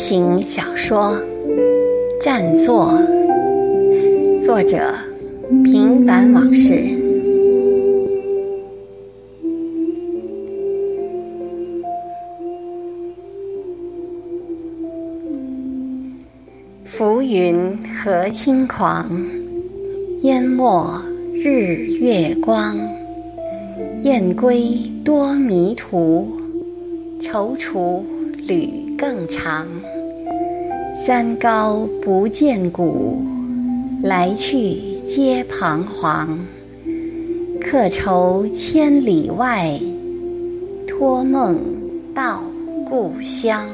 行小说《占座》，作者：平凡往事。浮云何轻狂，淹没日月光。雁归多迷途，踌躇旅。更长，山高不见谷，来去皆彷徨。客愁千里外，托梦到故乡。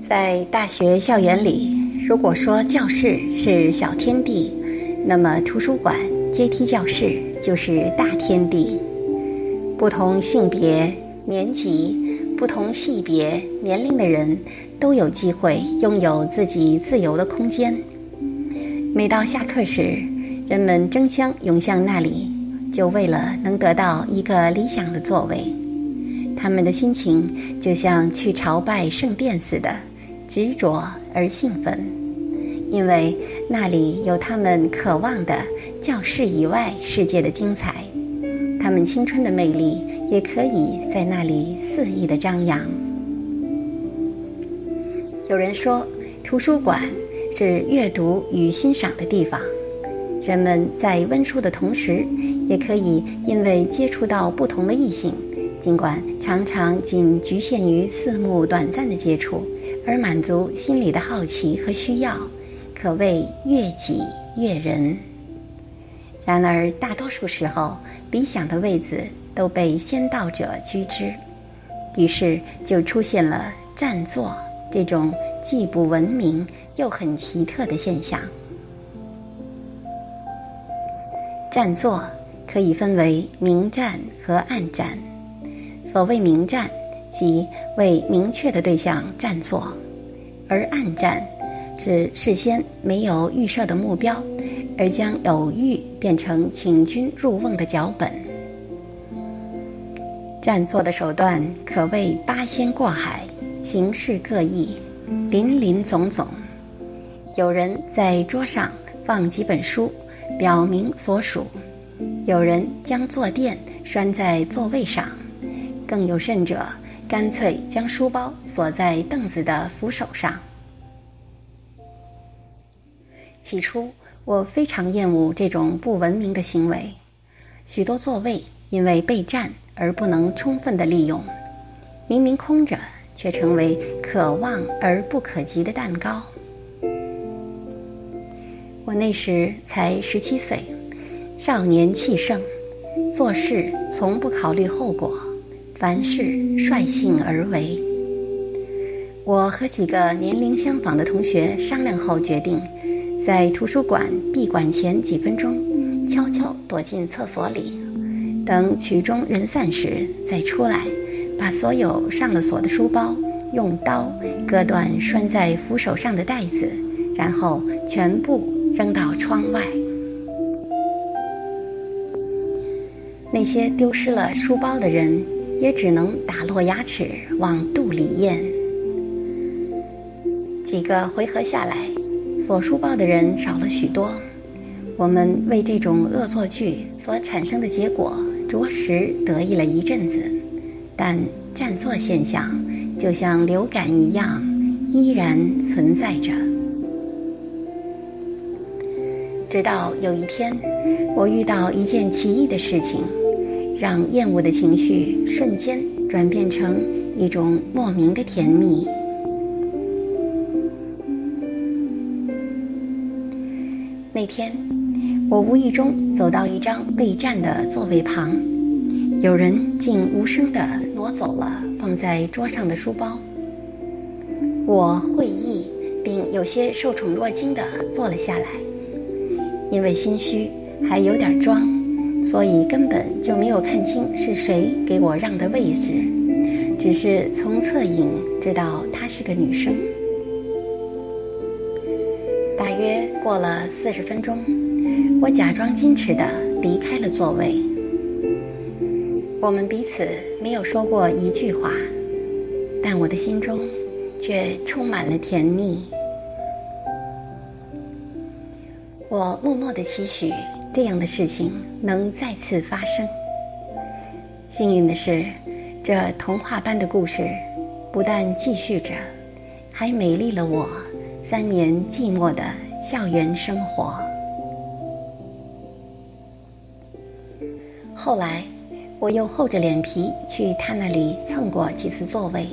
在大学校园里，如果说教室是小天地，那么图书馆。阶梯教室就是大天地，不同性别、年级、不同系别、年龄的人都有机会拥有自己自由的空间。每到下课时，人们争相涌向那里，就为了能得到一个理想的座位。他们的心情就像去朝拜圣殿似的，执着而兴奋，因为那里有他们渴望的。教室以外世界的精彩，他们青春的魅力也可以在那里肆意的张扬。有人说，图书馆是阅读与欣赏的地方，人们在温书的同时，也可以因为接触到不同的异性，尽管常常仅局限于四目短暂的接触，而满足心里的好奇和需要，可谓悦己悦人。然而，大多数时候，理想的位子都被先到者居之，于是就出现了占座这种既不文明又很奇特的现象。占座可以分为明占和暗占。所谓明占，即为明确的对象占座；而暗占，是事先没有预设的目标。而将偶遇变成请君入瓮的脚本，占座的手段可谓八仙过海，形式各异，林林总总。有人在桌上放几本书，表明所属；有人将坐垫拴在座位上，更有甚者，干脆将书包锁在凳子的扶手上。起初。我非常厌恶这种不文明的行为，许多座位因为被占而不能充分的利用，明明空着，却成为可望而不可及的蛋糕。我那时才十七岁，少年气盛，做事从不考虑后果，凡事率性而为。我和几个年龄相仿的同学商量后决定。在图书馆闭馆前几分钟，悄悄躲进厕所里，等曲终人散时再出来，把所有上了锁的书包用刀割断拴在扶手上的带子，然后全部扔到窗外。那些丢失了书包的人，也只能打落牙齿往肚里咽。几个回合下来。锁书报的人少了许多，我们为这种恶作剧所产生的结果着实得意了一阵子，但占座现象就像流感一样依然存在着。直到有一天，我遇到一件奇异的事情，让厌恶的情绪瞬间转变成一种莫名的甜蜜。那天，我无意中走到一张备占的座位旁，有人竟无声地挪走了放在桌上的书包。我会意，并有些受宠若惊地坐了下来。因为心虚，还有点装，所以根本就没有看清是谁给我让的位置，只是从侧影知道她是个女生。过了四十分钟，我假装矜持的离开了座位。我们彼此没有说过一句话，但我的心中却充满了甜蜜。我默默的期许这样的事情能再次发生。幸运的是，这童话般的故事不但继续着，还美丽了我三年寂寞的校园生活。后来，我又厚着脸皮去他那里蹭过几次座位，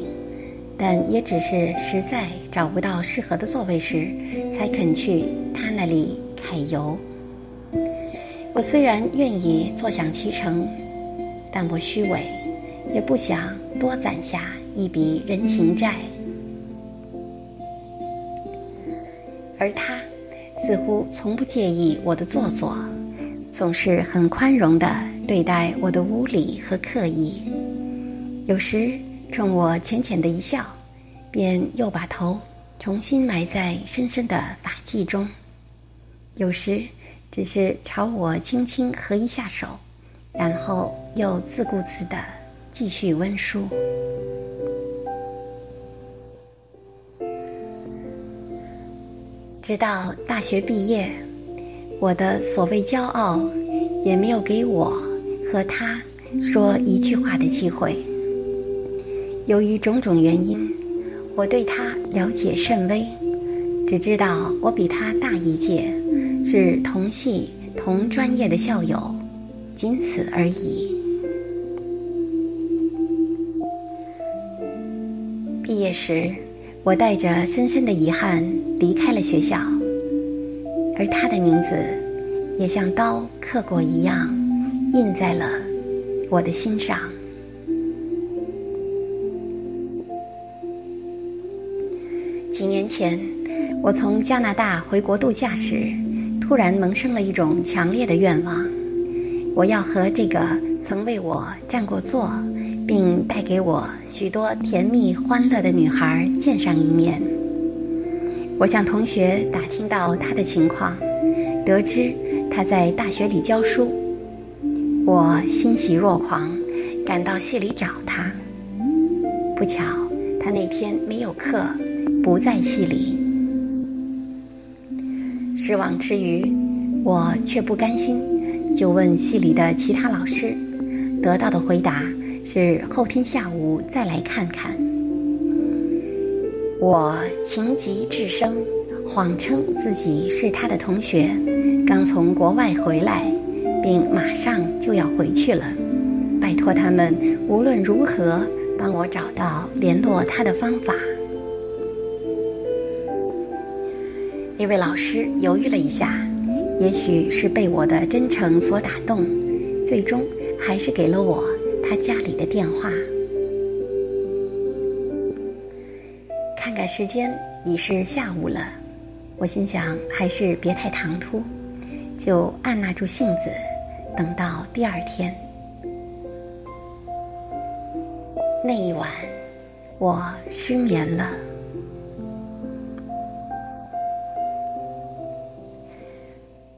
但也只是实在找不到适合的座位时，才肯去他那里揩油。我虽然愿意坐享其成。但我虚伪，也不想多攒下一笔人情债。而他似乎从不介意我的做作，总是很宽容地对待我的无礼和刻意。有时冲我浅浅的一笑，便又把头重新埋在深深的发髻中；有时只是朝我轻轻合一下手。然后又自顾自地继续温书，直到大学毕业，我的所谓骄傲也没有给我和他说一句话的机会。由于种种原因，我对他了解甚微，只知道我比他大一届，是同系同专业的校友。仅此而已。毕业时，我带着深深的遗憾离开了学校，而他的名字也像刀刻过一样，印在了我的心上。几年前，我从加拿大回国度假时，突然萌生了一种强烈的愿望。我要和这个曾为我占过座，并带给我许多甜蜜欢乐的女孩见上一面。我向同学打听到她的情况，得知她在大学里教书。我欣喜若狂，赶到系里找她。不巧，她那天没有课，不在系里。失望之余，我却不甘心。就问系里的其他老师，得到的回答是后天下午再来看看。我情急智生，谎称自己是他的同学，刚从国外回来，并马上就要回去了，拜托他们无论如何帮我找到联络他的方法。一位老师犹豫了一下。也许是被我的真诚所打动，最终还是给了我他家里的电话。看看时间，已是下午了，我心想还是别太唐突，就按捺住性子，等到第二天。那一晚，我失眠了。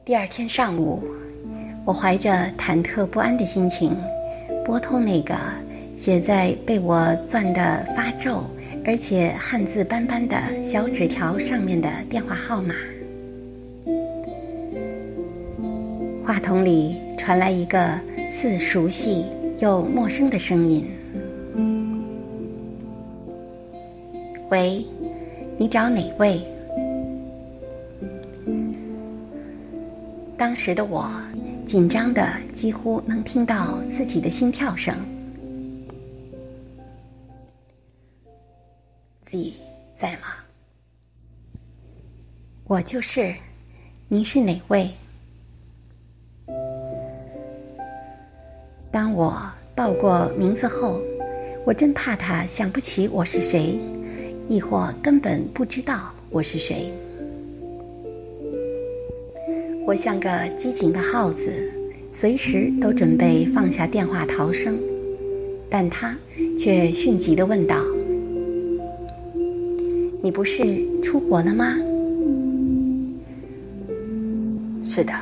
第二天上午，我怀着忐忑不安的心情，拨通那个写在被我攥得发皱，而且汗渍斑斑的小纸条上面的电话号码。话筒里传来一个似熟悉又陌生的声音：“喂，你找哪位？”当时的我，紧张的几乎能听到自己的心跳声。Z 在吗？我就是。您是哪位？当我报过名字后，我真怕他想不起我是谁，亦或根本不知道我是谁。我像个机警的耗子，随时都准备放下电话逃生，但他却迅疾的问道：“你不是出国了吗？”“是的，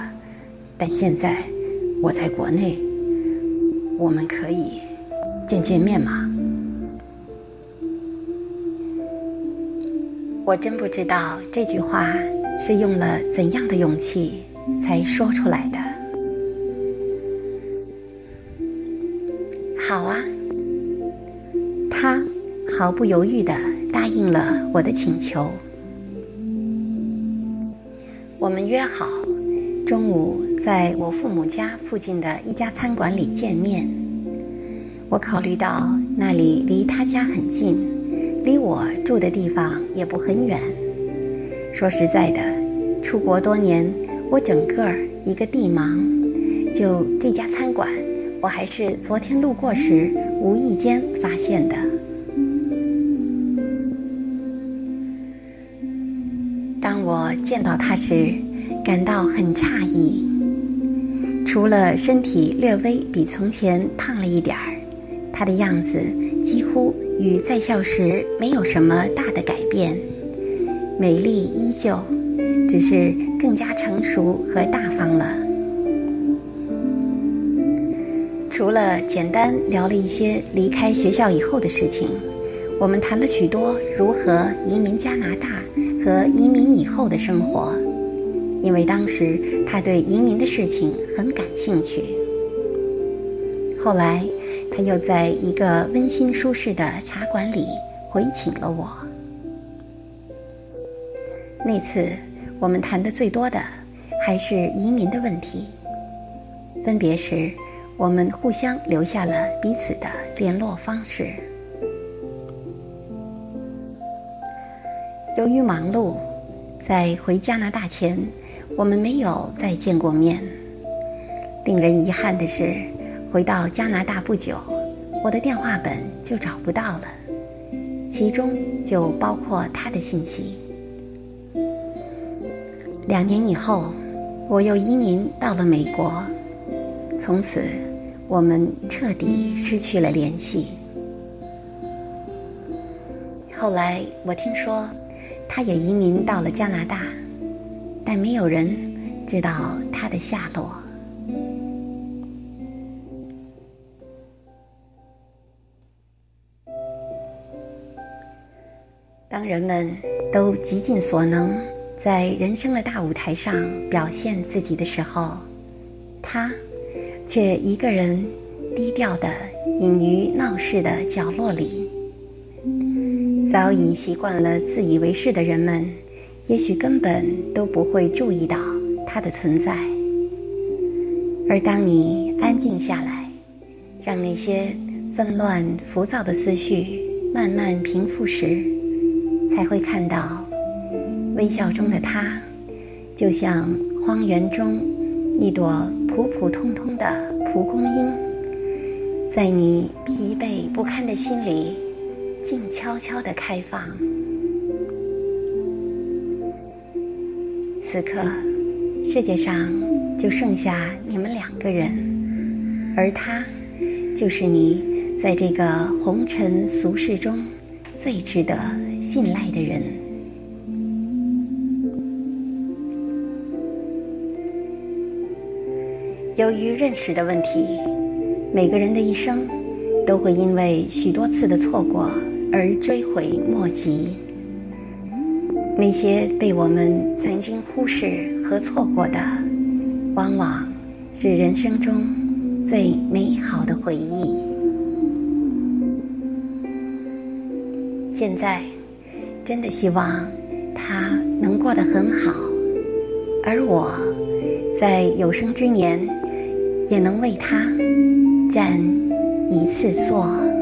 但现在我在国内，我们可以见见面吗？我真不知道这句话是用了怎样的勇气才说出来的。好啊，他毫不犹豫的答应了我的请求。我们约好中午在我父母家附近的一家餐馆里见面。我考虑到那里离他家很近，离我住的地方也不很远。说实在的，出国多年，我整个一个地盲，就这家餐馆，我还是昨天路过时无意间发现的。当我见到他时，感到很诧异。除了身体略微比从前胖了一点儿，他的样子几乎与在校时没有什么大的改变，美丽依旧，只是更加成熟和大方了。除了简单聊了一些离开学校以后的事情，我们谈了许多如何移民加拿大。和移民以后的生活，因为当时他对移民的事情很感兴趣。后来，他又在一个温馨舒适的茶馆里回请了我。那次我们谈的最多的还是移民的问题。分别时，我们互相留下了彼此的联络方式。由于忙碌，在回加拿大前，我们没有再见过面。令人遗憾的是，回到加拿大不久，我的电话本就找不到了，其中就包括他的信息。两年以后，我又移民到了美国，从此我们彻底失去了联系。后来我听说。他也移民到了加拿大，但没有人知道他的下落。当人们都极尽所能在人生的大舞台上表现自己的时候，他却一个人低调的隐于闹市的角落里。早已习惯了自以为是的人们，也许根本都不会注意到他的存在。而当你安静下来，让那些纷乱浮躁的思绪慢慢平复时，才会看到微笑中的他，就像荒原中一朵普普通通的蒲公英，在你疲惫不堪的心里。静悄悄的开放。此刻，世界上就剩下你们两个人，而他，就是你在这个红尘俗世中最值得信赖的人。由于认识的问题，每个人的一生都会因为许多次的错过。而追悔莫及，那些被我们曾经忽视和错过的，往往是人生中最美好的回忆。现在，真的希望他能过得很好，而我，在有生之年，也能为他占一次座。